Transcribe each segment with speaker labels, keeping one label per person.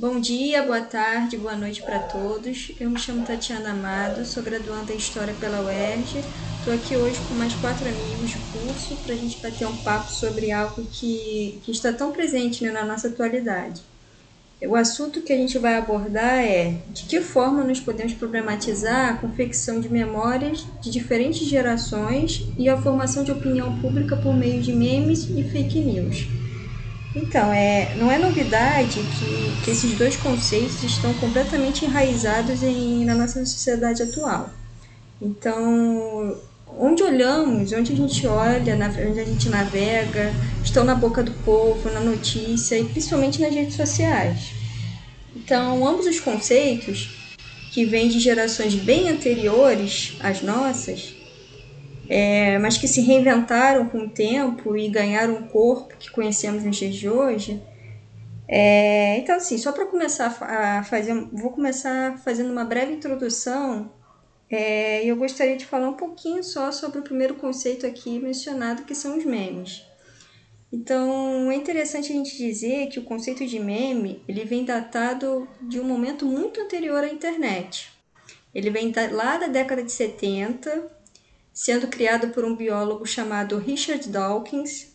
Speaker 1: Bom dia, boa tarde, boa noite para todos. Eu me chamo Tatiana Amado, sou graduanda em História pela UERJ. Estou aqui hoje com mais quatro amigos do curso para a gente bater um papo sobre algo que, que está tão presente né, na nossa atualidade. O assunto que a gente vai abordar é de que forma nós podemos problematizar a confecção de memórias de diferentes gerações e a formação de opinião pública por meio de memes e fake news. Então, é, não é novidade que, que esses dois conceitos estão completamente enraizados em, na nossa sociedade atual. Então, onde olhamos, onde a gente olha, onde a gente navega, estão na boca do povo, na notícia e principalmente nas redes sociais. Então, ambos os conceitos, que vêm de gerações bem anteriores às nossas, é, mas que se reinventaram com o tempo e ganharam o corpo que conhecemos nos dias de hoje. É, então, assim, só para começar a fazer, vou começar fazendo uma breve introdução é, eu gostaria de falar um pouquinho só sobre o primeiro conceito aqui mencionado, que são os memes. Então, é interessante a gente dizer que o conceito de meme ele vem datado de um momento muito anterior à internet. Ele vem lá da década de 70, sendo criado por um biólogo chamado Richard Dawkins,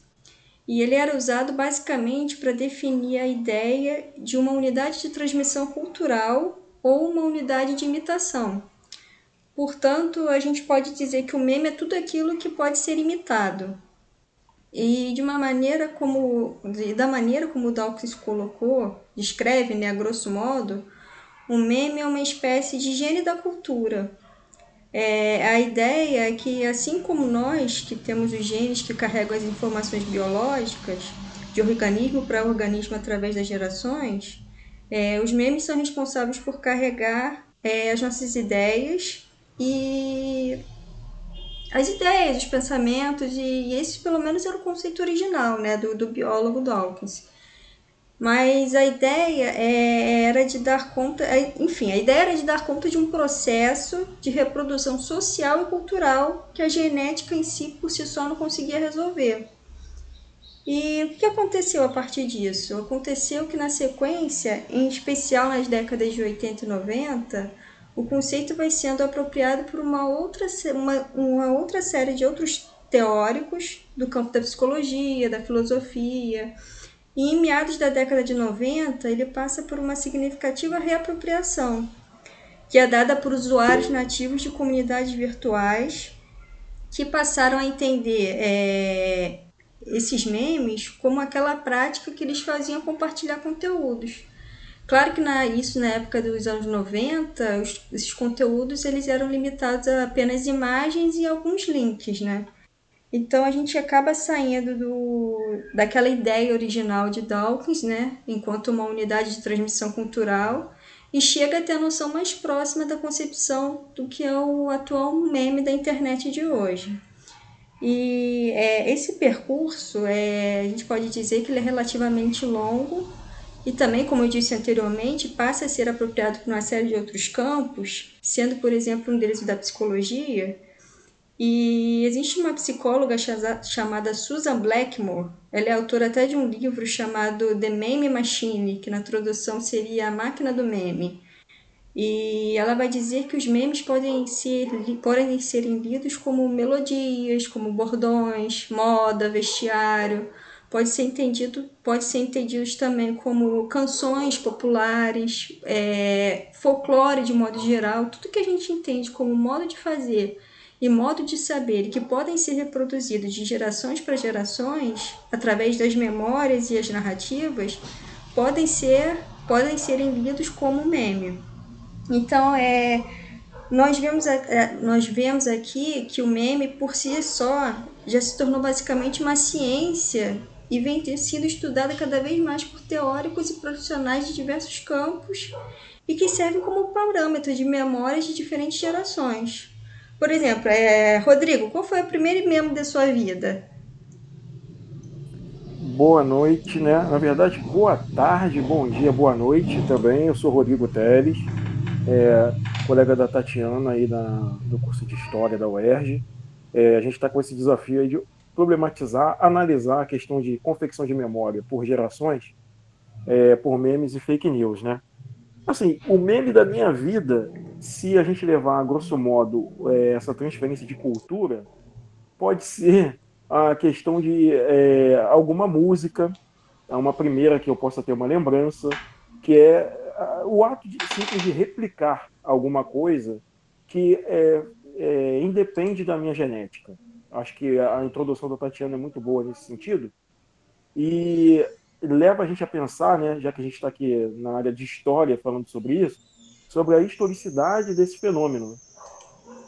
Speaker 1: e ele era usado basicamente para definir a ideia de uma unidade de transmissão cultural ou uma unidade de imitação. Portanto, a gente pode dizer que o meme é tudo aquilo que pode ser imitado. E de uma maneira como da maneira como Dawkins colocou, descreve, né, a grosso modo, o meme é uma espécie de gene da cultura, é, a ideia é que, assim como nós, que temos os genes que carregam as informações biológicas, de organismo para organismo através das gerações, é, os memes são responsáveis por carregar é, as nossas ideias e as ideias, os pensamentos, e, esse pelo menos era o conceito original né, do, do biólogo Dawkins. Mas a ideia é, era de dar conta, é, enfim, a ideia era de dar conta de um processo de reprodução social e cultural que a genética em si por si só não conseguia resolver. E o que aconteceu a partir disso? Aconteceu que na sequência, em especial nas décadas de 80 e 90, o conceito vai sendo apropriado por uma outra, uma, uma outra série de outros teóricos do campo da psicologia, da filosofia, e em meados da década de 90, ele passa por uma significativa reapropriação, que é dada por usuários nativos de comunidades virtuais que passaram a entender é, esses memes como aquela prática que eles faziam compartilhar conteúdos. Claro que na, isso na época dos anos 90, os, esses conteúdos eles eram limitados a apenas imagens e alguns links, né? Então a gente acaba saindo do, daquela ideia original de Dawkins, né, enquanto uma unidade de transmissão cultural, e chega a ter a noção mais próxima da concepção do que é o atual meme da internet de hoje. E é, esse percurso, é, a gente pode dizer que ele é relativamente longo e também, como eu disse anteriormente, passa a ser apropriado por uma série de outros campos, sendo, por exemplo, um deles da psicologia, e existe uma psicóloga chamada Susan Blackmore. Ela é autora até de um livro chamado The Meme Machine, que na tradução seria A Máquina do Meme. E ela vai dizer que os memes podem ser, podem ser lidos como melodias, como bordões, moda, vestiário. Pode ser entendido, pode ser entendidos também como canções populares, é, folclore de modo geral, tudo que a gente entende como modo de fazer e modo de saber que podem ser reproduzidos de gerações para gerações através das memórias e as narrativas podem ser podem serem lidos como meme. Então é nós vemos, nós vemos aqui que o meme por si só já se tornou basicamente uma ciência e vem sendo estudada cada vez mais por teóricos e profissionais de diversos campos e que serve como parâmetro de memórias de diferentes gerações. Por exemplo, é, Rodrigo, qual foi o primeiro membro da sua vida?
Speaker 2: Boa noite, né? Na verdade, boa tarde, bom dia, boa noite também. Eu sou Rodrigo Teles, é, colega da Tatiana aí da, do curso de História da UERJ. É, a gente está com esse desafio aí de problematizar, analisar a questão de confecção de memória por gerações é, por memes e fake news, né? Assim, o meme da minha vida, se a gente levar a grosso modo é, essa transferência de cultura, pode ser a questão de é, alguma música, uma primeira que eu possa ter uma lembrança, que é o ato de, simples de replicar alguma coisa que é, é, independe da minha genética. Acho que a introdução da Tatiana é muito boa nesse sentido. E leva a gente a pensar, né, já que a gente está aqui na área de história falando sobre isso, sobre a historicidade desse fenômeno.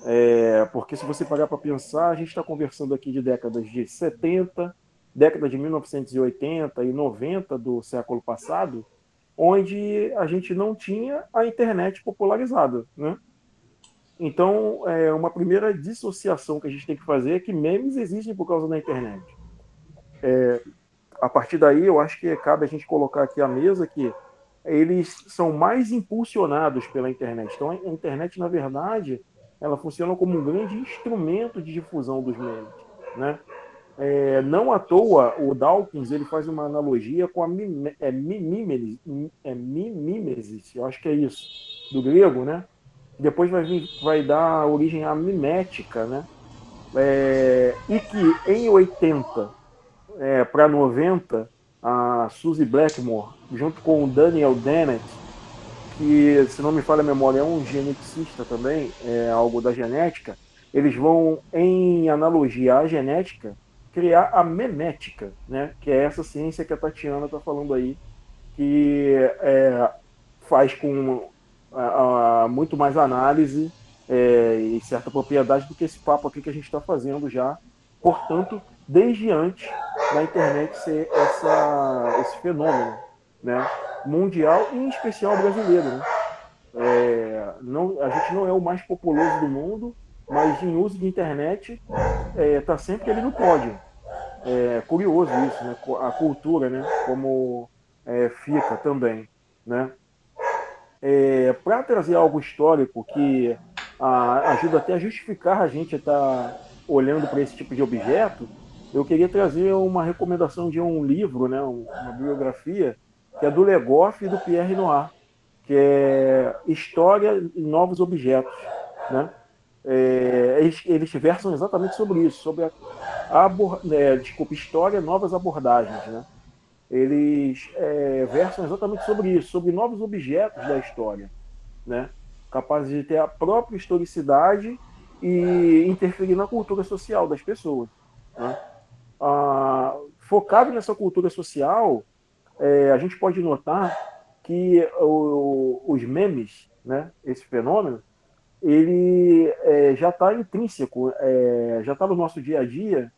Speaker 2: É, porque se você parar para pensar, a gente está conversando aqui de décadas de 70, década de 1980 e 90 do século passado, onde a gente não tinha a internet popularizada, né? Então, é, uma primeira dissociação que a gente tem que fazer é que memes existem por causa da internet. É, a partir daí, eu acho que cabe a gente colocar aqui à mesa que eles são mais impulsionados pela internet. Então, a internet, na verdade, ela funciona como um grande instrumento de difusão dos memes, né? É, não à toa, o Dawkins ele faz uma analogia com a mime, é, mimimesis, é, eu acho que é isso, do grego, né? Depois vai, vir, vai dar origem à mimética, né? É, e que em 80 é, para 90, a Suzy Blackmore, junto com o Daniel Dennett, que, se não me falha a memória, é um geneticista também, é algo da genética, eles vão, em analogia à genética, criar a memética, né? que é essa ciência que a Tatiana está falando aí, que é, faz com a, a, muito mais análise é, e certa propriedade do que esse papo aqui que a gente está fazendo já. Portanto, desde antes da internet ser essa, esse fenômeno né? mundial e em especial brasileiro. Né? É, não, a gente não é o mais populoso do mundo, mas em uso de internet está é, tá sempre ali no pódio. É curioso isso, né? a cultura, né? como é, fica também. Né? É, Para trazer algo histórico que a, ajuda até a justificar a gente estar tá olhando para esse tipo de objeto, eu queria trazer uma recomendação de um livro, né, uma biografia, que é do Legoff e do Pierre Noir, que é História e Novos Objetos. Né? É, eles, eles, versam exatamente sobre isso, sobre a, abor, é, desculpa, história novas abordagens. Né? Eles é, versam exatamente sobre isso, sobre novos objetos da história, né? capazes de ter a própria historicidade e interferir na cultura social das pessoas. Né? Focado nessa cultura social, é, a gente pode notar que o, os memes, né, esse fenômeno, ele é, já está intrínseco, é, já está no nosso dia a dia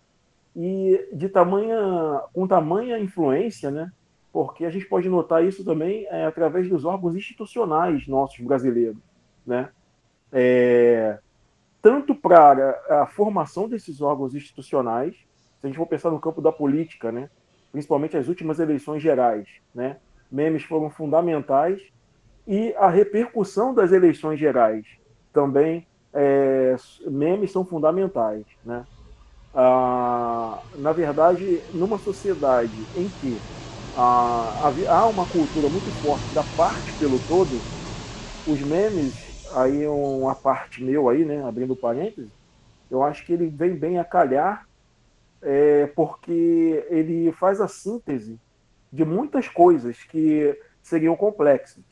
Speaker 2: e de tamanha, com tamanha influência, né, porque a gente pode notar isso também é, através dos órgãos institucionais nossos brasileiros, né, é, tanto para a formação desses órgãos institucionais, se a gente for pensar no campo da política, né, principalmente as últimas eleições gerais, né, memes foram fundamentais e a repercussão das eleições gerais também é, memes são fundamentais, né? Ah, na verdade, numa sociedade em que ah, há uma cultura muito forte da parte pelo todo, os memes aí uma parte meu aí, né, abrindo parênteses, eu acho que ele vem bem a calhar é, porque ele faz a síntese de muitas coisas que seriam complexas.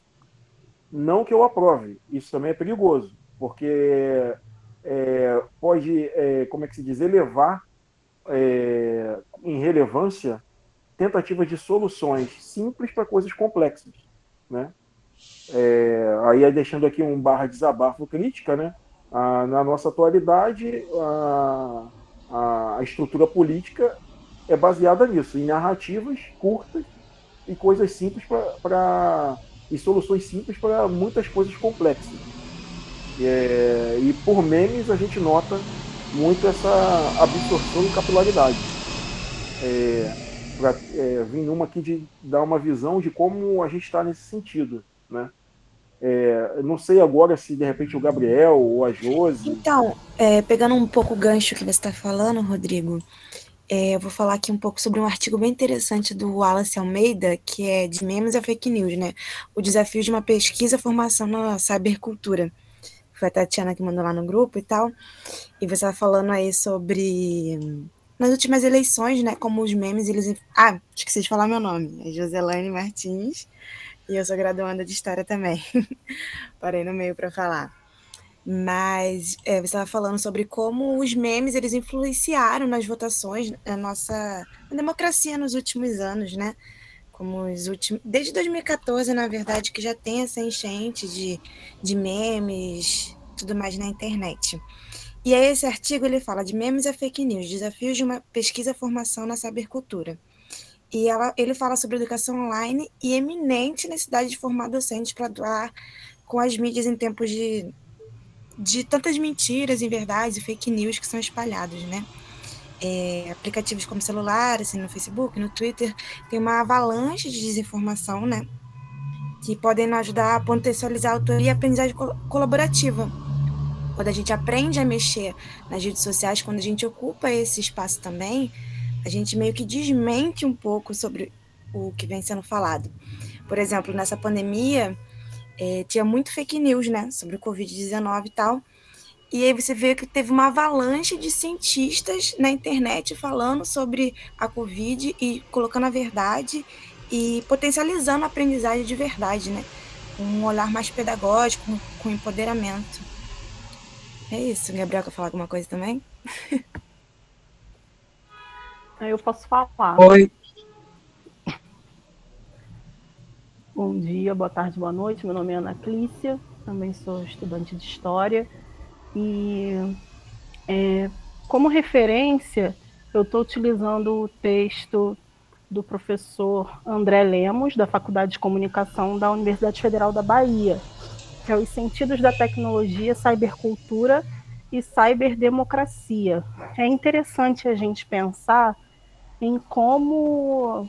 Speaker 2: Não que eu aprove, isso também é perigoso, porque é, pode, é, como é que se diz, elevar é, em relevância tentativas de soluções simples para coisas complexas, né? É, aí deixando aqui um barra desabafo crítica, né? Ah, na nossa atualidade, a, a, a estrutura política é baseada nisso, em narrativas curtas e coisas simples para e soluções simples para muitas coisas complexas. É, e por memes a gente nota muito essa absorção e capilaridade. É, para é, vir numa aqui de dar uma visão de como a gente está nesse sentido? É, não sei agora se de repente o Gabriel ou a Josi.
Speaker 3: Então, é, pegando um pouco o gancho que você está falando, Rodrigo, É, eu vou falar aqui um pouco sobre um artigo bem interessante do Wallace Almeida, que é de memes a fake news, né? O desafio de uma pesquisa formação na cybercultura. Foi a Tatiana que mandou lá no grupo e tal. E você estava falando aí sobre nas últimas eleições, né? Como os memes, eles. Ah, esqueci de falar meu nome. É Joselane Martins. E eu sou graduanda de História também. Parei no meio para falar. Mas é, você estava falando sobre como os memes eles influenciaram nas votações, na nossa democracia nos últimos anos, né? Como os últimos. Desde 2014, na verdade, que já tem essa enchente de, de memes, tudo mais na internet. E aí esse artigo ele fala de memes a fake news, desafios de uma pesquisa formação na sabercultura. E ela, ele fala sobre educação online e eminente necessidade de formar docentes para atuar com as mídias em tempos de de tantas mentiras, inverdades e fake news que são espalhados, né? É, aplicativos como celular, assim, no Facebook, no Twitter, tem uma avalanche de desinformação, né? Que podem ajudar a potencializar a autoria e a aprendizagem colaborativa. Quando a gente aprende a mexer nas redes sociais, quando a gente ocupa esse espaço também, a gente meio que desmente um pouco sobre o que vem sendo falado. Por exemplo, nessa pandemia, é, tinha muito fake news, né, sobre o Covid-19 e tal. E aí você vê que teve uma avalanche de cientistas na internet falando sobre a Covid e colocando a verdade e potencializando a aprendizagem de verdade, né? Um olhar mais pedagógico, com empoderamento. É isso. Gabriel, quer falar alguma coisa também?
Speaker 4: Eu posso falar.
Speaker 2: Oi.
Speaker 4: Bom dia, boa tarde, boa noite. Meu nome é Ana Clícia, também sou estudante de História. E é, como referência, eu estou utilizando o texto do professor André Lemos, da Faculdade de Comunicação da Universidade Federal da Bahia, que é Os Sentidos da Tecnologia, Cybercultura e Cyberdemocracia. É interessante a gente pensar em como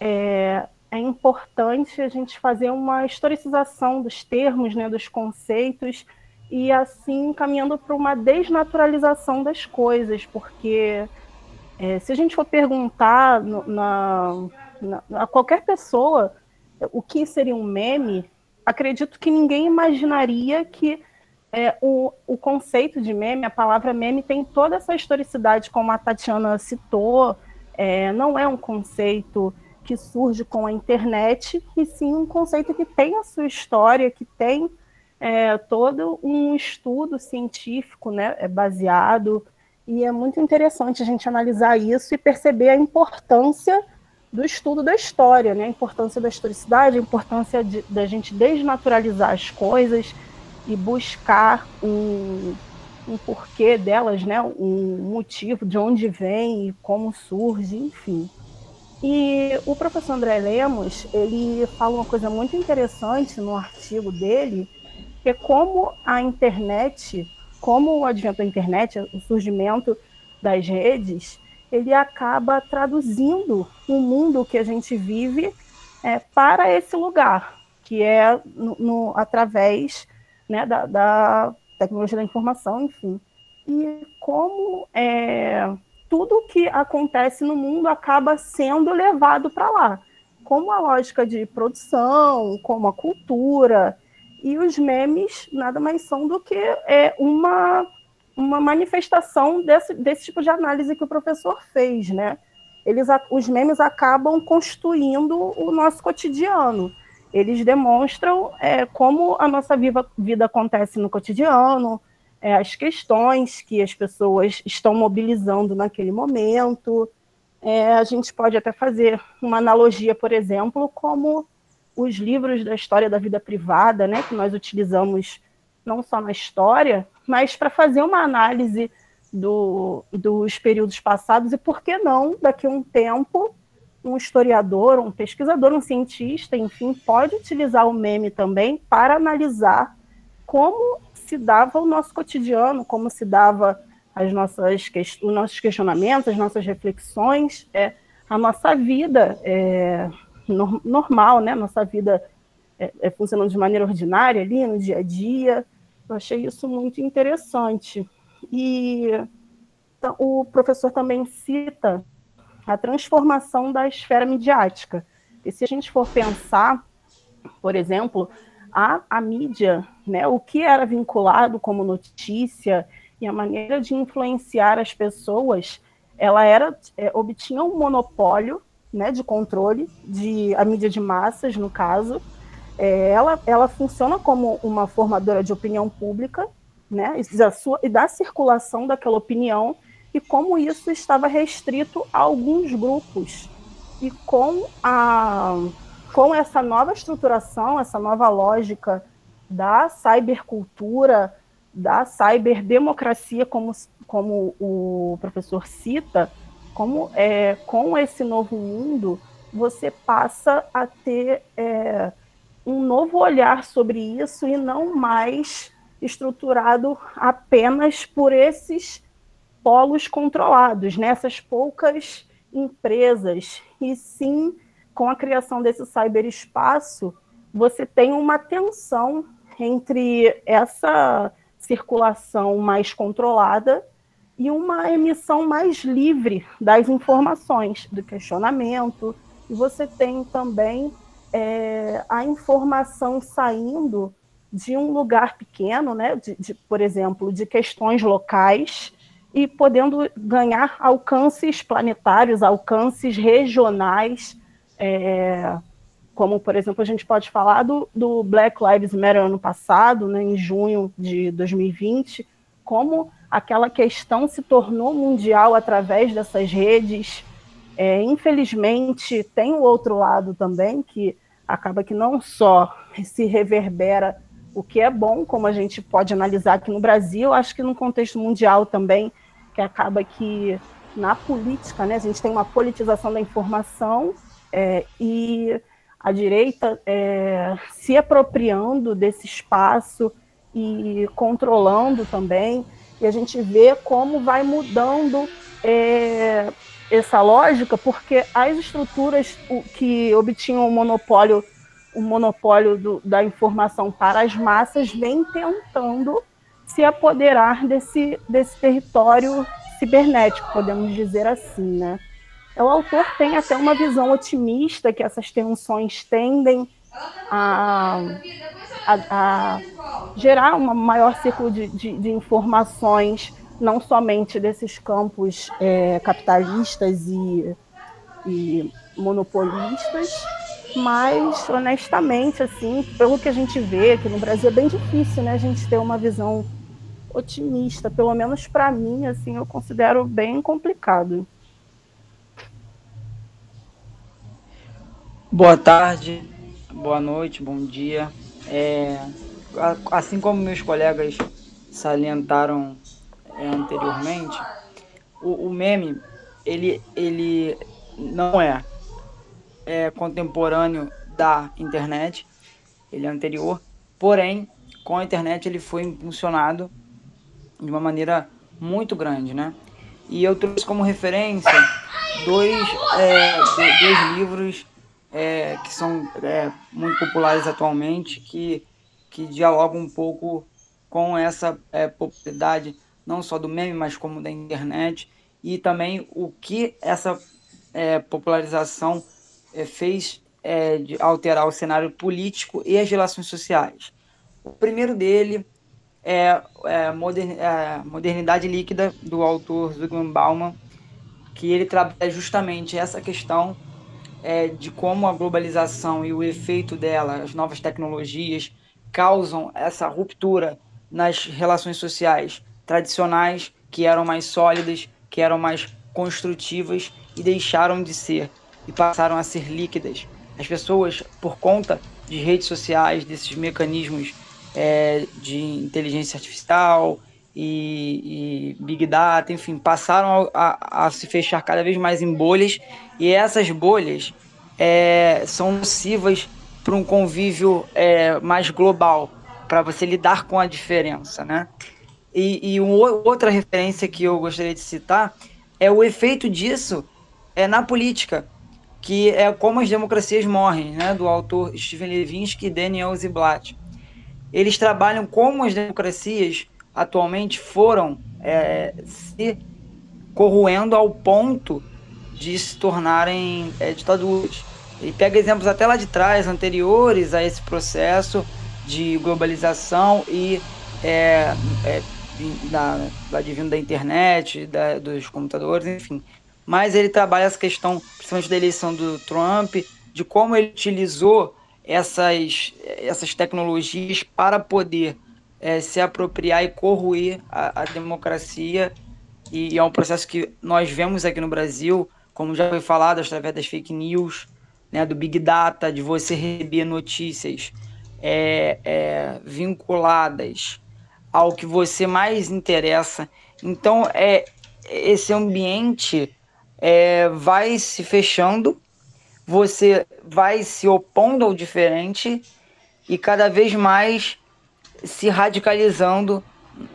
Speaker 4: é, é importante a gente fazer uma historicização dos termos, né, dos conceitos, e assim caminhando para uma desnaturalização das coisas, porque é, se a gente for perguntar no, na, na, a qualquer pessoa o que seria um meme, acredito que ninguém imaginaria que é, o, o conceito de meme, a palavra meme, tem toda essa historicidade, como a Tatiana citou, é, não é um conceito que surge com a internet, e sim um conceito que tem a sua história, que tem é, todo um estudo científico né, é baseado, e é muito interessante a gente analisar isso e perceber a importância do estudo da história, né, a importância da historicidade, a importância de, da gente desnaturalizar as coisas e buscar um, um porquê delas, né, um motivo de onde vem e como surge, enfim. E o professor André Lemos, ele fala uma coisa muito interessante no artigo dele, que é como a internet, como o advento da internet, o surgimento das redes, ele acaba traduzindo o mundo que a gente vive é, para esse lugar, que é no, no através né, da, da, tecnologia da informação, enfim. E como é, tudo que acontece no mundo acaba sendo levado para lá, como a lógica de produção, como a cultura. E os memes nada mais são do que é, uma, uma manifestação desse, desse tipo de análise que o professor fez, né? Eles, os memes acabam constituindo o nosso cotidiano. Eles demonstram é, como a nossa vida, vida acontece no cotidiano, é, as questões que as pessoas estão mobilizando naquele momento. É, a gente pode até fazer uma analogia, por exemplo, como os livros da história da vida privada, né, que nós utilizamos não só na história, mas para fazer uma análise do, dos períodos passados e, por que não, daqui a um tempo, um historiador, um pesquisador, um cientista, enfim, pode utilizar o meme também para analisar como se dava o nosso cotidiano, como se dava as nossas, os nossos questionamentos, as nossas reflexões, é, a nossa vida é, no, normal, né? Nossa vida é, é, funcionando de maneira ordinária ali no dia a dia. Eu achei isso muito interessante. E o professor também cita a transformação da esfera midiática. E se a gente for pensar, por exemplo, a, a mídia, né, o que era vinculado como notícia e a maneira de influenciar as pessoas, ela era é, obtinha um monopólio né, de controle de a mídia de massas, no caso. É, ela, ela funciona como uma formadora de opinião pública, né, e da, sua, e da circulação daquela opinião, e como isso estava restrito a alguns grupos. E com a com essa nova estruturação, essa nova lógica da cybercultura, da cyberdemocracia, como, como o professor cita, como é, com esse novo mundo, você passa a ter é, um novo olhar sobre isso e não mais estruturado apenas por esses polos controlados, nessas né? poucas empresas, e sim com a criação desse cyberespaço, você tem uma tensão entre essa circulação mais controlada e uma emissão mais livre das informações, do questionamento. E você tem também é, a informação saindo de um lugar pequeno, né, de, de, por exemplo, de questões locais, e podendo ganhar alcances planetários, alcances regionais, é, como, por exemplo, a gente pode falar do, do Black Lives Matter ano passado, né, em junho de 2020, como aquela questão se tornou mundial através dessas redes. É, infelizmente, tem o outro lado também, que acaba que não só se reverbera o que é bom, como a gente pode analisar aqui no Brasil, acho que no contexto mundial também, que acaba que na política, né, a gente tem uma politização da informação é, e a direita é, se apropriando desse espaço e controlando também, e a gente vê como vai mudando é, essa lógica, porque as estruturas que obtinham o monopólio, o monopólio do, da informação para as massas vem tentando se apoderar desse, desse território cibernético, podemos dizer assim, né? O autor tem até uma visão otimista que essas tensões tendem a, a, a gerar um maior ciclo de, de, de, informações, não somente desses campos é, capitalistas e, e monopolistas, mas honestamente, assim, pelo que a gente vê aqui no Brasil, é bem difícil, né, a gente ter uma visão otimista, pelo menos para mim, assim, eu considero bem complicado.
Speaker 5: Boa tarde, boa noite, bom dia. É, assim como meus colegas salientaram é, anteriormente, o, o, meme ele, ele não é, é contemporâneo da internet, ele é anterior, porém com a internet ele foi impulsionado de uma maneira muito grande, né? E eu trouxe como referência dois, é, dois livros é, que são é, muito populares atualmente, que, que dialogam um pouco com essa é, popularidade, não só do meme, mas como da internet, e também o que essa é, popularização é, fez é, de alterar o cenário político e as relações sociais. O primeiro dele é, é, é Modernidade Líquida, do autor Zygmunt Bauman, que ele trabalha justamente essa questão é, de como a globalização e o efeito dela, as novas tecnologias, causam essa ruptura nas relações sociais tradicionais, que eram mais sólidas, que eram mais construtivas e deixaram de ser e passaram a ser líquidas. As pessoas, por conta de redes sociais, desses mecanismos é, de inteligência artificial e, e, Big Data, enfim, passaram a, a, a, se fechar cada vez mais em bolhas e essas bolhas é, são nocivas para um convívio é, mais global, para você lidar com a diferença, né? E, e uma outra referência que eu gostaria de citar é o efeito disso é na política, que é como as democracias morrem, né? Do autor Steven Levinsky e Daniel Ziblatt. Eles trabalham como as democracias atualmente foram é, se corroendo ao ponto de se tornarem é, ditaduras. Ele pega exemplos até lá de trás, anteriores a esse processo de globalização e é, é, da, da da internet, da, dos computadores, enfim. Mas ele trabalha essa questão, principalmente da eleição do Trump, de como ele utilizou essas, essas tecnologias para poder é, se apropriar e corroer a, a democracia. E, e é um processo que nós vemos aqui no Brasil, como já foi falado, através das fake news, né, do Big Data, de você receber notícias é, é, vinculadas ao que você mais interessa. Então, é, esse ambiente é, vai se fechando, você vai se opondo ao diferente e cada vez mais se radicalizando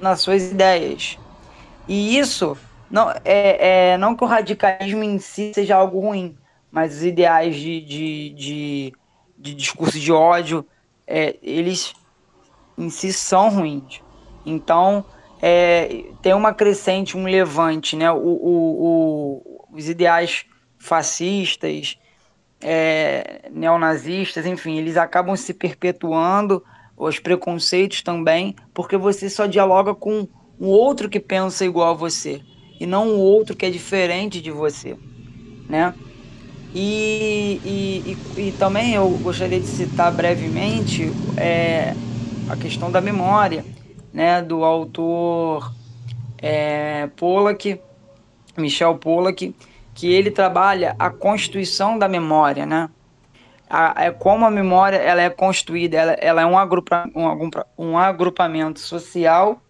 Speaker 5: nas suas ideias. E isso não é, é não que o radicalismo em si seja algo ruim, mas os ideais de, de, de, de discurso de ódio, é, eles em si são ruins. Então, é, tem uma crescente, um levante, né? O, o, o os ideais fascistas, é, neonazistas, enfim, eles acabam se perpetuando, os preconceitos também, porque você só dialoga com um outro que pensa igual a você, e não um outro que é diferente de você, né? E, e, e, e também eu gostaria de citar brevemente é, a questão da memória, né, do autor é, Pollack, Michel Pollack, que ele trabalha a constituição da memória, né? A, é como a memória ela é construída, ela, ela é um, agrupa, um, um agrupamento social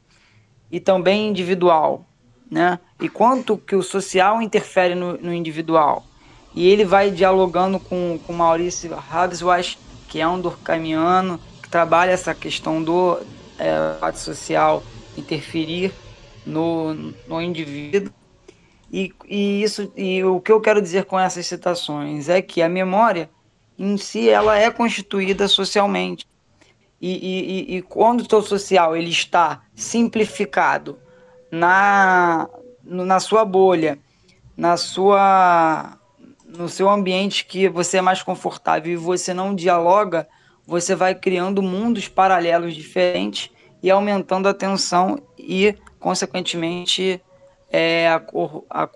Speaker 5: e também individual, né? E quanto que o social interfere no, no individual. E ele vai dialogando com, com Maurício Habswash, que é um durkheimiano, que trabalha essa questão do é, social interferir no, no indivíduo. E, e, isso, e o que eu quero dizer com essas citações é que a memória em si ela é constituída socialmente. E, e, e quando o seu social ele está simplificado na, na sua bolha, na sua no seu ambiente que você é mais confortável e você não dialoga, você vai criando mundos paralelos diferentes e aumentando a tensão e, consequentemente, é, a, a,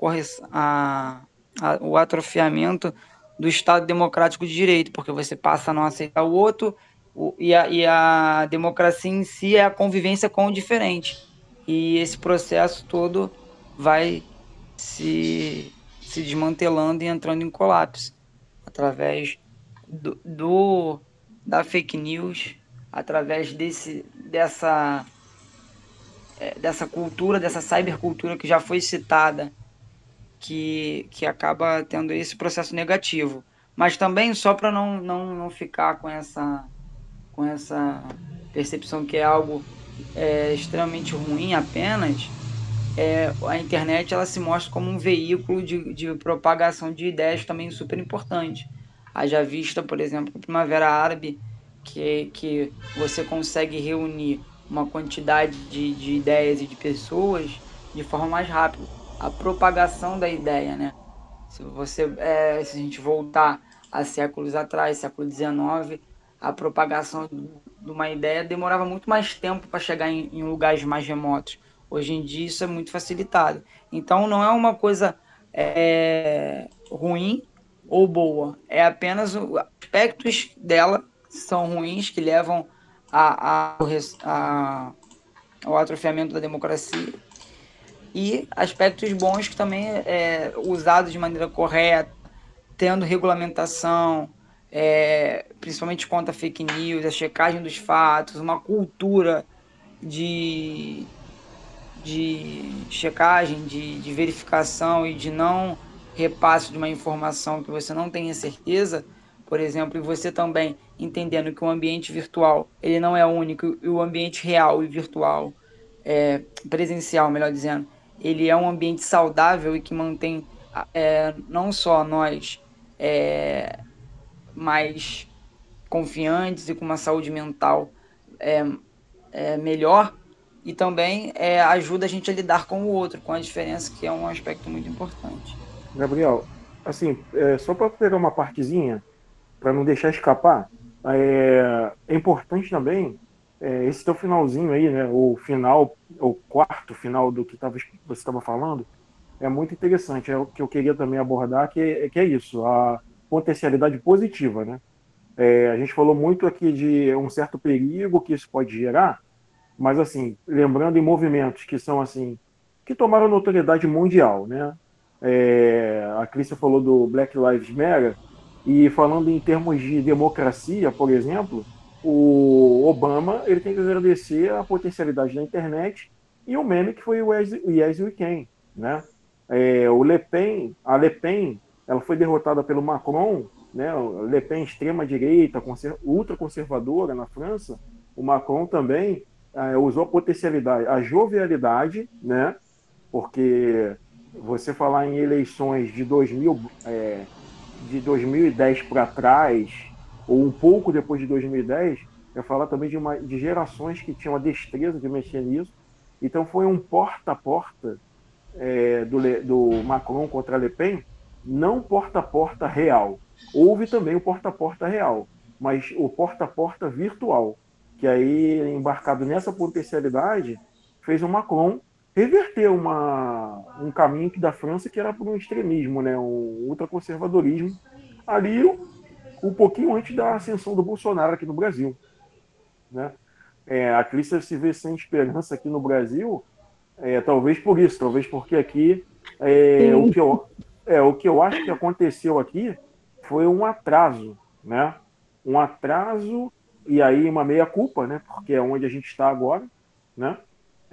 Speaker 5: a, a, o atrofiamento do Estado democrático de direito, porque você passa a não aceitar o outro o, e, a, e a democracia em si é a convivência com o diferente. E esse processo todo vai se se desmantelando e entrando em colapso através do, do da fake news, através desse, dessa, dessa cultura, dessa cybercultura que já foi citada, que, que acaba tendo esse processo negativo. Mas também, só para não, não, não ficar com essa, com essa percepção que é algo é, extremamente ruim apenas, é, a internet ela se mostra como um veículo de, de propagação de ideias também super importante. Haja vista, por exemplo, Primavera Árabe, que, que você consegue reunir uma quantidade de, de ideias e de pessoas de forma mais rápida. A propagação da ideia, né? Se, você, é, se a gente voltar a séculos atrás, século XIX, a propagação de uma ideia demorava muito mais tempo para chegar em, em lugares mais remotos. Hoje em dia isso é muito facilitado. Então não é uma coisa é, ruim ou boa, é apenas aspectos dela são ruins que levam a, a, a, ao atrofiamento da democracia e aspectos bons que também é usados de maneira correta, tendo regulamentação, é, principalmente contra fake news, a checagem dos fatos, uma cultura de de checagem, de, de verificação e de não repasse de uma informação que você não tenha certeza, por exemplo, e você também entendendo que o ambiente virtual ele não é único e o ambiente real e virtual, é, presencial, melhor dizendo, ele é um ambiente saudável e que mantém é, não só nós é, mais confiantes e com uma saúde mental é, é melhor, e também é, ajuda a gente a lidar com o outro, com a diferença, que é um aspecto muito importante.
Speaker 2: Gabriel, assim, só para pegar uma partezinha, para não deixar escapar, é, é importante também é, esse teu finalzinho aí, né? O final, o quarto final do que tava, você estava falando, é muito interessante. É o que eu queria também abordar, que é, que é isso, a potencialidade positiva, né? É, a gente falou muito aqui de um certo perigo que isso pode gerar, mas assim, lembrando em movimentos que são assim, que tomaram notoriedade mundial, né? É, a Crícia falou do Black Lives Matter, e falando em termos de democracia, por exemplo, o Obama ele tem que agradecer a potencialidade da internet e o meme que foi o Yes We Can, né? É, o Le Pen, a Le Pen, ela foi derrotada pelo Macron, né? O Le Pen extrema direita, ultra conservadora na França. O Macron também é, usou a potencialidade, a jovialidade, né? Porque você falar em eleições de 2000, é, de 2010 para trás, ou um pouco depois de 2010, é falar também de, uma, de gerações que tinham a destreza de mexer nisso. Então foi um porta a porta é, do, do Macron contra Le Pen, não porta a porta real. Houve também o porta a porta real, mas o porta a porta virtual, que aí embarcado nessa potencialidade fez o Macron reverter uma, um caminho que da França que era para um extremismo, né, um ultraconservadorismo, ali um pouquinho antes da ascensão do Bolsonaro aqui no Brasil. Né? É, a Clícia se vê sem esperança aqui no Brasil, é, talvez por isso, talvez porque aqui é, o, que eu, é, o que eu acho que aconteceu aqui foi um atraso, né? Um atraso e aí uma meia culpa, né? Porque é onde a gente está agora, né?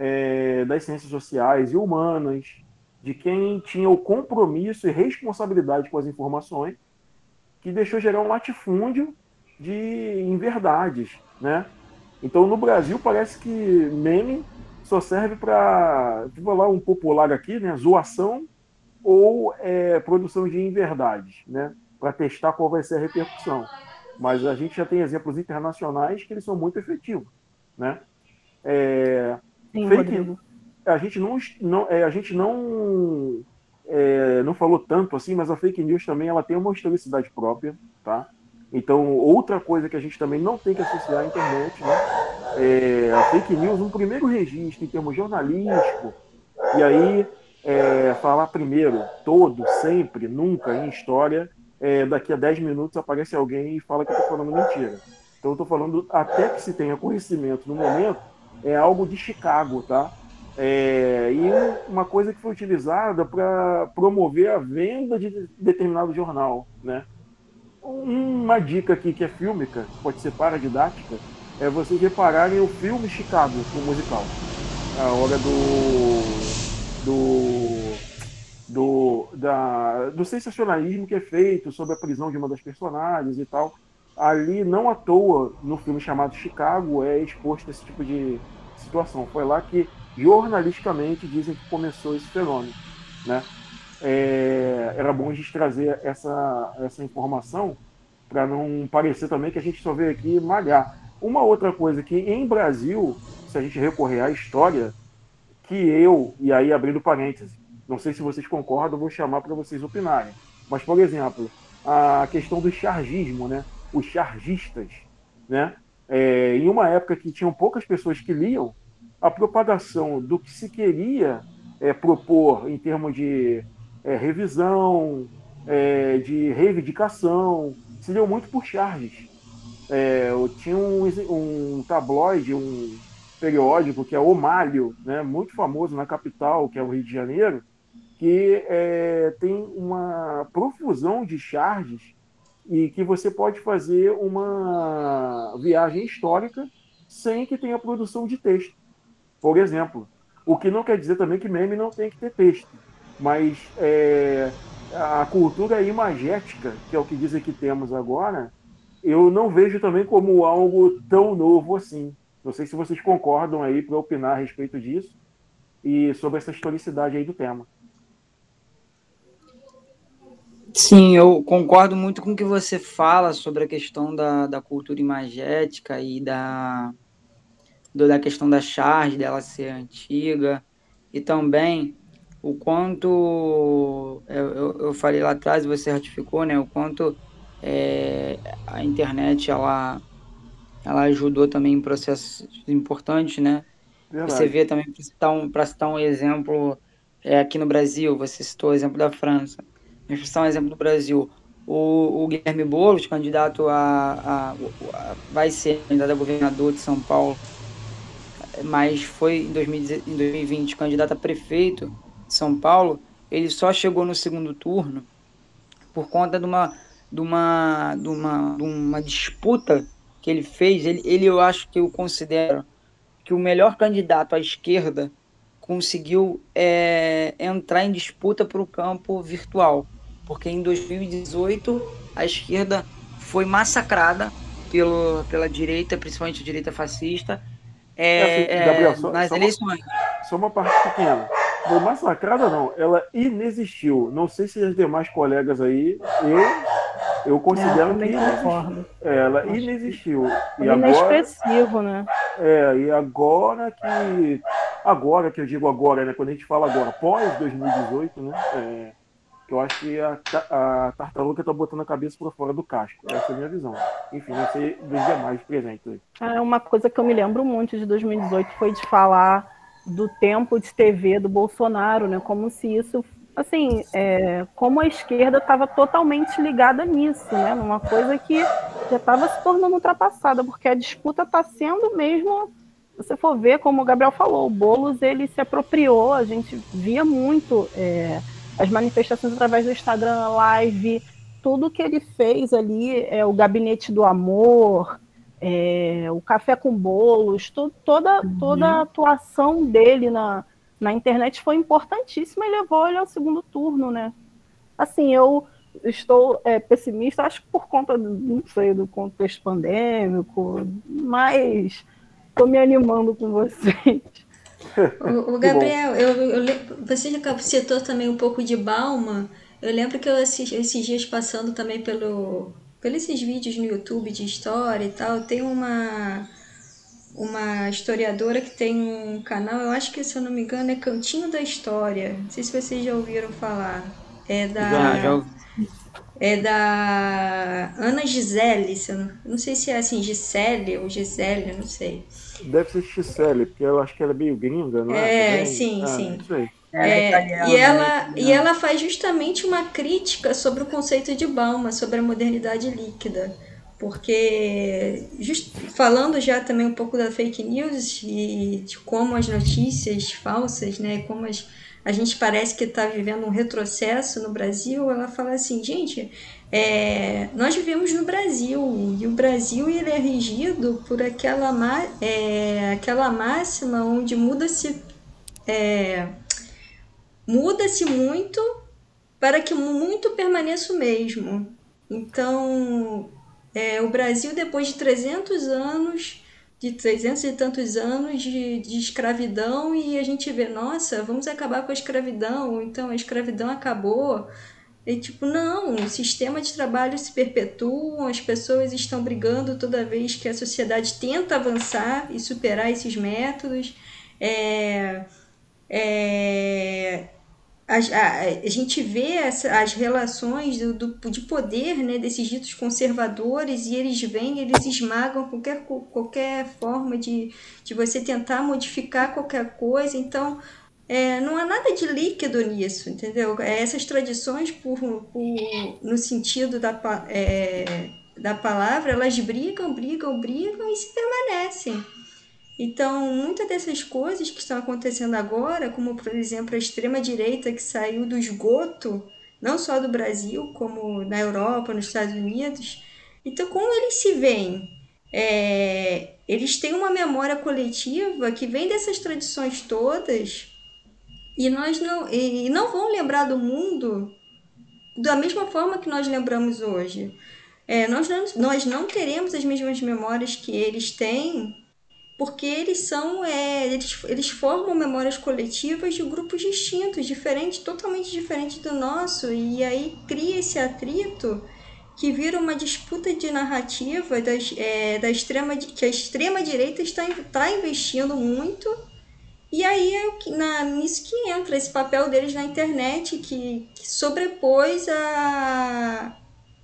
Speaker 2: É, das ciências sociais e humanas, de quem tinha o compromisso e responsabilidade com as informações, que deixou gerar um latifúndio de inverdades, né? Então, no Brasil, parece que meme só serve para, vou falar um popular aqui, né? Zoação ou é, produção de inverdades, né? Para testar qual vai ser a repercussão. Mas a gente já tem exemplos internacionais que eles são muito efetivos, né? É,
Speaker 4: Sim, fake, Rodrigo.
Speaker 2: A gente não, não, é, a gente não, é, não falou tanto assim, mas a fake news também ela tem uma historicidade própria, tá? Então, outra coisa que a gente também não tem que associar à internet, né? É, a fake news, um primeiro registro em termos jornalístico, e aí é, falar primeiro, todo, sempre, nunca, em história, é, daqui a 10 minutos aparece alguém e fala que eu estou falando mentira. Então, eu estou falando até que se tenha conhecimento no momento é algo de Chicago, tá? É, e uma coisa que foi utilizada para promover a venda de determinado jornal, né? Uma dica aqui que é fílmica, pode ser paradidática, é vocês repararem o filme Chicago, o musical. A hora do do do, da, do sensacionalismo que é feito sobre a prisão de uma das personagens e tal ali não à toa, no filme chamado Chicago, é exposto esse tipo de situação. Foi lá que, jornalisticamente, dizem que começou esse fenômeno. Né? É, era bom a gente trazer essa, essa informação para não parecer também que a gente só veio aqui malhar. Uma outra coisa que em Brasil, se a gente recorrer à história, que eu, e aí abrindo parênteses, não sei se vocês concordam, vou chamar para vocês opinarem. Mas, por exemplo, a questão do chargismo, né? Os chargistas, né? É, em uma época que tinham poucas pessoas que liam, a propagação do que se queria é, propor em termos de é, revisão, é, de reivindicação, se deu muito por charges. É, tinha um, um tabloide, um periódico que é O Malho, né, muito famoso na capital, que é o Rio de Janeiro, que é, tem uma profusão de charges e que você pode fazer uma viagem histórica sem que tenha produção de texto. Por exemplo, o que não quer dizer também que meme não tem que ter texto, mas é, a cultura imagética, que é o que dizem que temos agora, eu não vejo também como algo tão novo assim. Não sei se vocês concordam aí para opinar a respeito disso e sobre essa historicidade aí do tema.
Speaker 5: Sim, eu concordo muito com o que você fala sobre a questão da, da cultura imagética e da, do, da questão da charge, dela ser antiga, e também o quanto, eu, eu, eu falei lá atrás, você ratificou, né, o quanto é, a internet, ela, ela ajudou também em processos importantes, né, Verdade. Você vê também, para citar, um, citar um exemplo, é, aqui no Brasil, você citou o exemplo da França, para citar um exemplo do Brasil, o, o Guilherme Boulos, candidato a, a, a, vai ser candidato a governador de São Paulo, mas foi em, 2020, em 2020 candidato a prefeito de São Paulo, ele só chegou no segundo turno por conta de uma, de uma, de uma, de uma disputa que ele fez. Ele, ele, eu acho que eu considero que o melhor candidato à esquerda conseguiu é, entrar em disputa para o campo virtual porque em 2018 a esquerda foi massacrada pelo, pela direita, principalmente a direita fascista, é, assim, é, Gabriel, só, nas
Speaker 2: só
Speaker 5: eleições.
Speaker 2: Uma, só uma parte pequena. Foi massacrada, não. Ela inexistiu. Não sei se as demais colegas aí, eu, eu considero é, que inexistiu. ela inexistiu.
Speaker 4: E agora, inexpressivo, né?
Speaker 2: É, e agora que. Agora que eu digo agora, né? Quando a gente fala agora, pós 2018, né? É, que eu acho que a, a tartaruga está botando a cabeça para fora do casco. Essa é a minha visão. Enfim, não sei dos demais presentes.
Speaker 4: É uma coisa que eu me lembro muito de 2018 foi de falar do tempo de TV do Bolsonaro, né? Como se isso, assim, é, como a esquerda estava totalmente ligada nisso, né? Numa coisa que já estava se tornando ultrapassada, porque a disputa está sendo mesmo você for ver, como o Gabriel falou, o Boulos ele se apropriou, a gente via muito é, as manifestações através do Instagram Live, tudo que ele fez ali, é o Gabinete do Amor, é, o Café com Bolos, to, toda, uhum. toda a atuação dele na, na internet foi importantíssima e levou ele ao segundo turno, né? Assim, eu estou é, pessimista, acho que por conta, do, não sei, do contexto pandêmico, mas estou me animando com vocês.
Speaker 1: O, o Gabriel, eu, eu, você já citou também um pouco de Balma. Eu lembro que eu assisti, esses dias passando também pelo, pelos esses vídeos no YouTube de história e tal, tem uma uma historiadora que tem um canal, eu acho que se eu não me engano é Cantinho da História. Não sei se vocês já ouviram falar. É da já, já é da Ana Gisele, se eu não, não sei se é assim Gisele ou Gisele, não sei.
Speaker 2: Deve ser Gisele, porque eu acho que ela é meio gringa, não é?
Speaker 1: É, sim, ah, sim. É, é, e, ela, né? e ela faz justamente uma crítica sobre o conceito de Balma, sobre a modernidade líquida. Porque, just, falando já também um pouco da fake news e de como as notícias falsas, né, como as, a gente parece que está vivendo um retrocesso no Brasil, ela fala assim, gente, é, nós vivemos no Brasil e o Brasil ele é regido por aquela, é, aquela máxima onde muda-se é, muda-se muito para que muito permaneça o mesmo. Então, é, o Brasil, depois de 300 anos, de 300 e tantos anos de, de escravidão, e a gente vê, nossa, vamos acabar com a escravidão, então a escravidão acabou. E tipo, não, o sistema de trabalho se perpetua, as pessoas estão brigando toda vez que a sociedade tenta avançar e superar esses métodos. É, é, a, a, a, gente vê essa, as relações do, do, de poder né, desses ditos conservadores e eles vêm, eles esmagam qualquer, qualquer forma de, de você tentar modificar qualquer coisa. Então, é, não há nada de líquido nisso, entendeu? É, essas tradições, por, por, no sentido da, é, da palavra, elas brigam, brigam, brigam e se permanecem. Então, muitas dessas coisas que estão acontecendo agora, como por exemplo a extrema-direita que saiu do esgoto, não só do Brasil, como na Europa, nos Estados Unidos, então como eles se veem? É, eles têm uma memória coletiva que vem dessas tradições todas e nós não e não vão lembrar do mundo da mesma forma que nós lembramos hoje. É, nós, não, nós não teremos as mesmas memórias que eles têm, porque eles são é, eles, eles formam memórias coletivas de grupos distintos, diferentes, totalmente diferentes do nosso, e aí cria esse atrito que vira uma disputa de narrativa das, é, da extrema, que a extrema-direita está, está investindo muito. E aí é na, nisso que entra esse papel deles na internet, que, que sobrepôs a,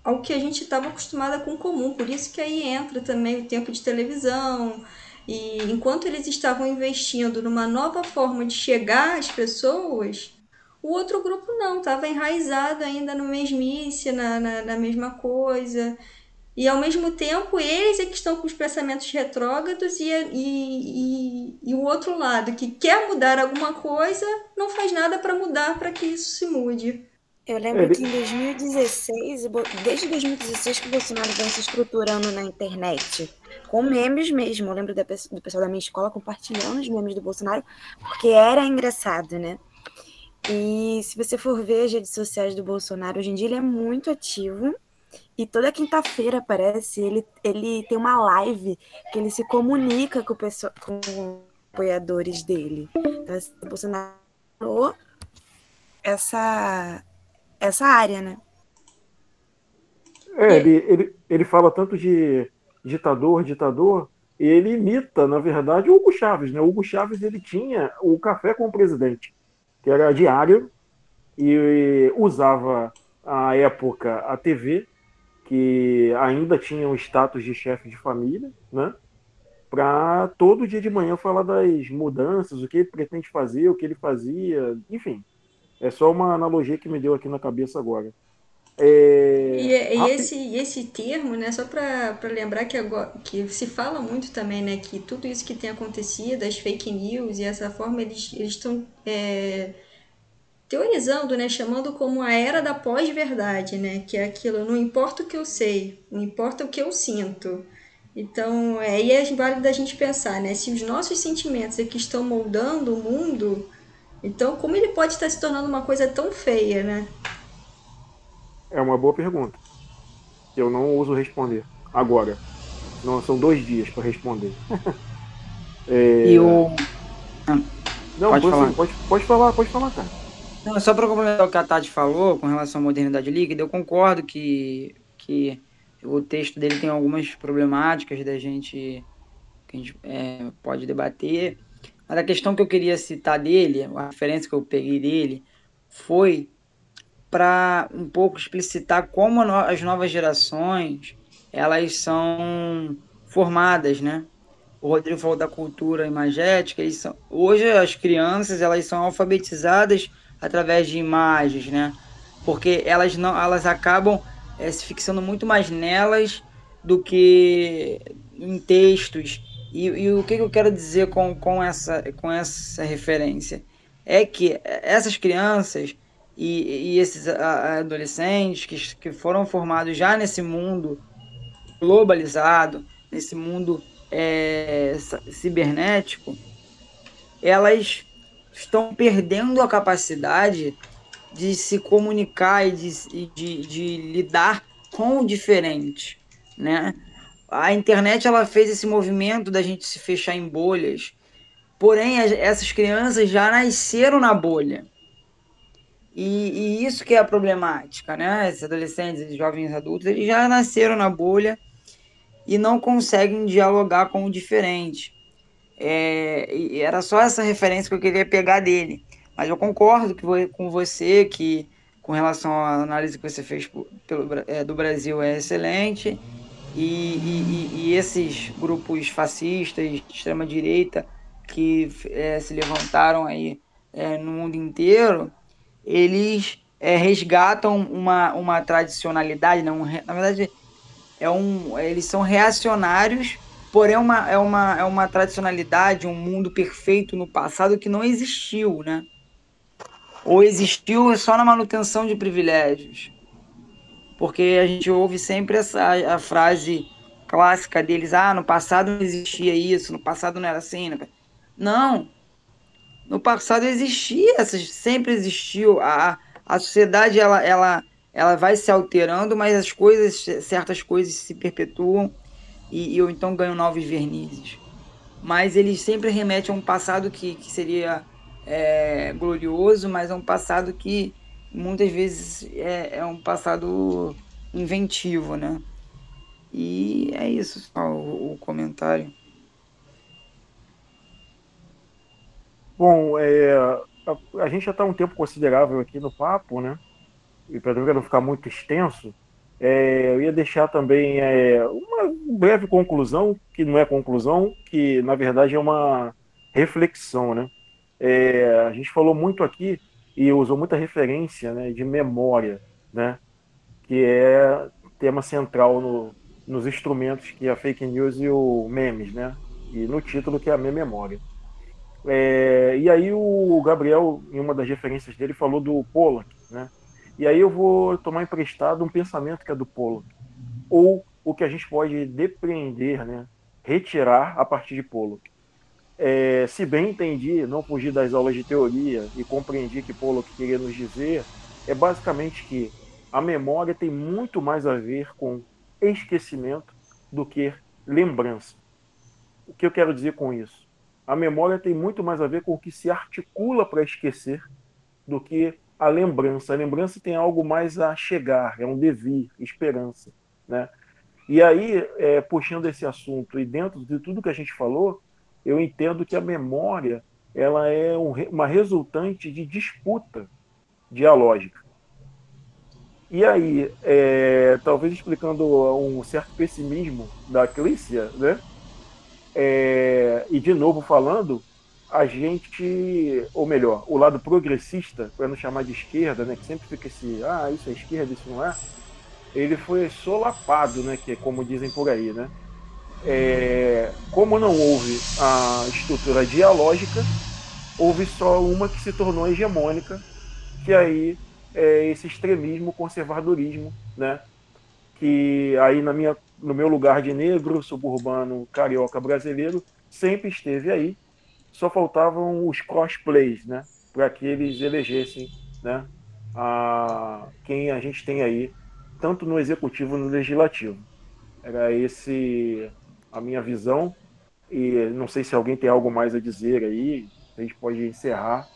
Speaker 1: ao que a gente estava acostumada com comum. Por isso que aí entra também o tempo de televisão. E enquanto eles estavam investindo numa nova forma de chegar às pessoas, o outro grupo não, estava enraizado ainda no mesmice, na, na, na, mesma coisa. E ao mesmo tempo, eles é que estão com os pensamentos retrógrados e, e, e, e o outro lado, que quer mudar alguma coisa, não faz nada para mudar para que isso se mude.
Speaker 3: Eu lembro que em 2016, desde 2016 que o Bolsonaro vem se estruturando na internet, com memes mesmo. Eu lembro do pessoal da minha escola compartilhando os memes do Bolsonaro, porque era engraçado, né? E se você for ver as redes sociais do Bolsonaro, hoje em dia ele é muito ativo. E toda quinta-feira, parece, ele, ele tem uma live que ele se comunica com, pessoa, com apoiadores dele. Então, assim, Bolsonaro essa, essa área, né?
Speaker 2: É, ele, ele, ele fala tanto de ditador, ditador, e ele imita, na verdade, o Hugo Chaves, né? O Hugo Chaves ele tinha o café com o presidente que era diário e usava à época a TV, que ainda tinha o status de chefe de família, né? Para todo dia de manhã falar das mudanças, o que ele pretende fazer, o que ele fazia, enfim. É só uma analogia que me deu aqui na cabeça agora.
Speaker 1: É... E, e esse, esse termo, né, só para lembrar que, agora, que se fala muito também, né, que tudo isso que tem acontecido, as fake news e essa forma, eles estão é, teorizando, né, chamando como a era da pós-verdade, né, que é aquilo, não importa o que eu sei, não importa o que eu sinto. Então, é, aí é válido da gente pensar, né, se os nossos sentimentos é que estão moldando o mundo, então como ele pode estar se tornando uma coisa tão feia, né?
Speaker 2: É uma boa pergunta. Eu não uso responder. Agora. Não, são dois dias para responder.
Speaker 5: é... E o.
Speaker 2: Não, pode, falar. Pode, pode falar, pode falar, cara.
Speaker 5: Não, só para complementar o que a Tati falou com relação à modernidade líquida, eu concordo que, que o texto dele tem algumas problemáticas da gente que a gente é, pode debater. Mas a questão que eu queria citar dele, a referência que eu peguei dele, foi para um pouco explicitar como as novas gerações elas são formadas, né? O Rodrigo falou da cultura imagética, eles são, hoje as crianças elas são alfabetizadas através de imagens, né? Porque elas não, elas acabam é, se fixando muito mais nelas do que em textos. E, e o que, que eu quero dizer com, com, essa, com essa referência? É que essas crianças e, e esses adolescentes que, que foram formados já nesse mundo globalizado, nesse mundo é, cibernético, elas estão perdendo a capacidade de se comunicar e de, de, de lidar com o diferente, né? A internet ela fez esse movimento da gente se fechar em bolhas, porém essas crianças já nasceram na bolha. E, e, isso que é a problemática, né? Esses adolescentes, esses jovens adultos, eles já nasceram na bolha e não conseguem dialogar com o diferente. É, e era só essa referência que eu queria pegar dele. Mas eu concordo que, com você que, com relação à análise que você fez pelo, é, do Brasil, é excelente. E, e, e, esses grupos fascistas de extrema-direita que é, se levantaram aí é, no mundo inteiro, eles é, resgatam uma, uma tradicionalidade, não, na verdade, é um, eles são reacionários, porém é uma, é, uma, é uma tradicionalidade, um mundo perfeito no passado que não existiu, né? Ou existiu só na manutenção de privilégios. Porque a gente ouve sempre essa a frase clássica deles, ah, no passado não existia isso, no passado não era assim. Né? Não, no passado existia, sempre existiu. A, a sociedade ela, ela, ela vai se alterando, mas as coisas, certas coisas se perpetuam e, e ou então ganham novos vernizes. Mas eles sempre remetem a um passado que, que seria é, glorioso, mas é um passado que muitas vezes é, é um passado inventivo, né? E é isso o, o comentário.
Speaker 2: Bom, é, a, a, gente já está um tempo considerável aqui no papo, né? E para não ficar muito extenso, é, eu ia deixar também é, uma breve conclusão, que não é conclusão, que na verdade é uma reflexão, né? É, a gente falou muito aqui e usou muita referência né, de memória, né? Que é tema central no, nos instrumentos que a fake news e o memes, né? E no título que é a minha memória. É, e aí o Gabriel, em uma das referências dele, falou do Pollock, né? E aí eu vou tomar emprestado um pensamento que é do Pollock, ou o que a gente pode depreender, né? Retirar a partir de Pollock. É, se bem entendi, não fugir das aulas de teoria e compreendi que Pollock queria nos dizer, é basicamente que a memória tem muito mais a ver com esquecimento do que lembrança. O que eu quero dizer com isso? A memória tem muito mais a ver com o que se articula para esquecer do que a lembrança. A lembrança tem algo mais a chegar, é um devir, esperança. Né? E aí, é, puxando esse assunto e dentro de tudo que a gente falou, eu entendo que a memória ela é um, uma resultante de disputa dialógica. E aí, é, talvez explicando um certo pessimismo da Clícia, né? É, e de novo falando, a gente, ou melhor, o lado progressista, para não chamar de esquerda, né, que sempre fica esse, ah, isso é esquerda, isso não é, ele foi solapado, né, que é como dizem por aí, né? É, como não houve a estrutura dialógica, houve só uma que se tornou hegemônica, que aí é esse extremismo, conservadorismo, né? Que aí na minha, no meu lugar de negro, suburbano, carioca brasileiro, sempre esteve aí. Só faltavam os crossplays, né? Para que eles elegessem, né? A quem a gente tem aí, tanto no executivo no legislativo. Era esse a minha visão e não sei se alguém tem algo mais a dizer aí. A gente pode encerrar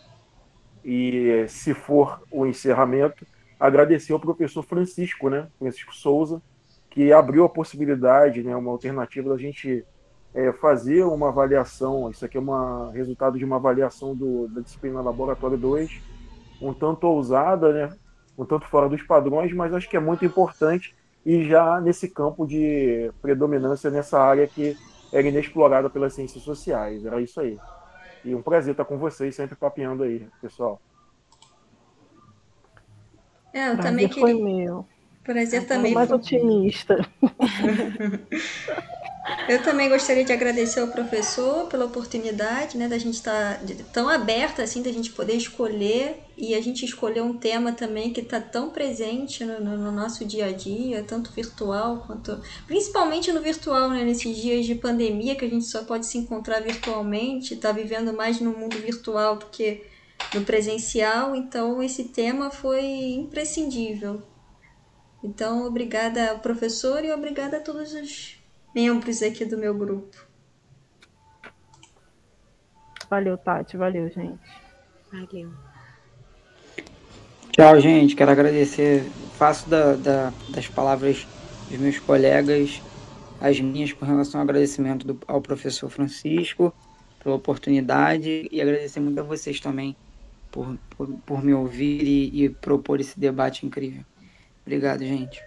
Speaker 2: e, se for o encerramento, agradecer ao professor Francisco, né, Francisco Souza, que abriu a possibilidade, né, uma alternativa da gente é, fazer uma avaliação. Isso aqui é um resultado de uma avaliação do, da disciplina Laboratório 2, um tanto ousada, né, um tanto fora dos padrões, mas acho que é muito importante e já nesse campo de predominância nessa área que era inexplorada pelas ciências sociais. Era isso aí. E um prazer estar com vocês, sempre papeando aí, pessoal.
Speaker 1: É, eu prazer também queria. Foi
Speaker 4: meu.
Speaker 1: Prazer também.
Speaker 4: Mais foi... otimista.
Speaker 1: Eu também gostaria de agradecer ao professor pela oportunidade, né, da gente estar tá tão aberta assim, da gente poder escolher e a gente escolher um tema também que está tão presente no, no, no, nosso dia a dia, tanto virtual quanto, principalmente no virtual, né, nesses dias de pandemia que a gente só pode se encontrar virtualmente, está vivendo mais no mundo virtual do que no presencial, então esse tema foi imprescindível. Então, obrigada ao professor e obrigada a todos os membros aqui do meu grupo.
Speaker 4: Valeu, Tati. Valeu, gente.
Speaker 3: Valeu.
Speaker 5: Tchau, gente. Quero agradecer. Faço da, da, das palavras dos meus colegas as minhas com relação ao agradecimento do, ao professor Francisco pela oportunidade e agradecer muito a vocês também por, por, por me ouvir e, e propor esse debate incrível. Obrigado, gente.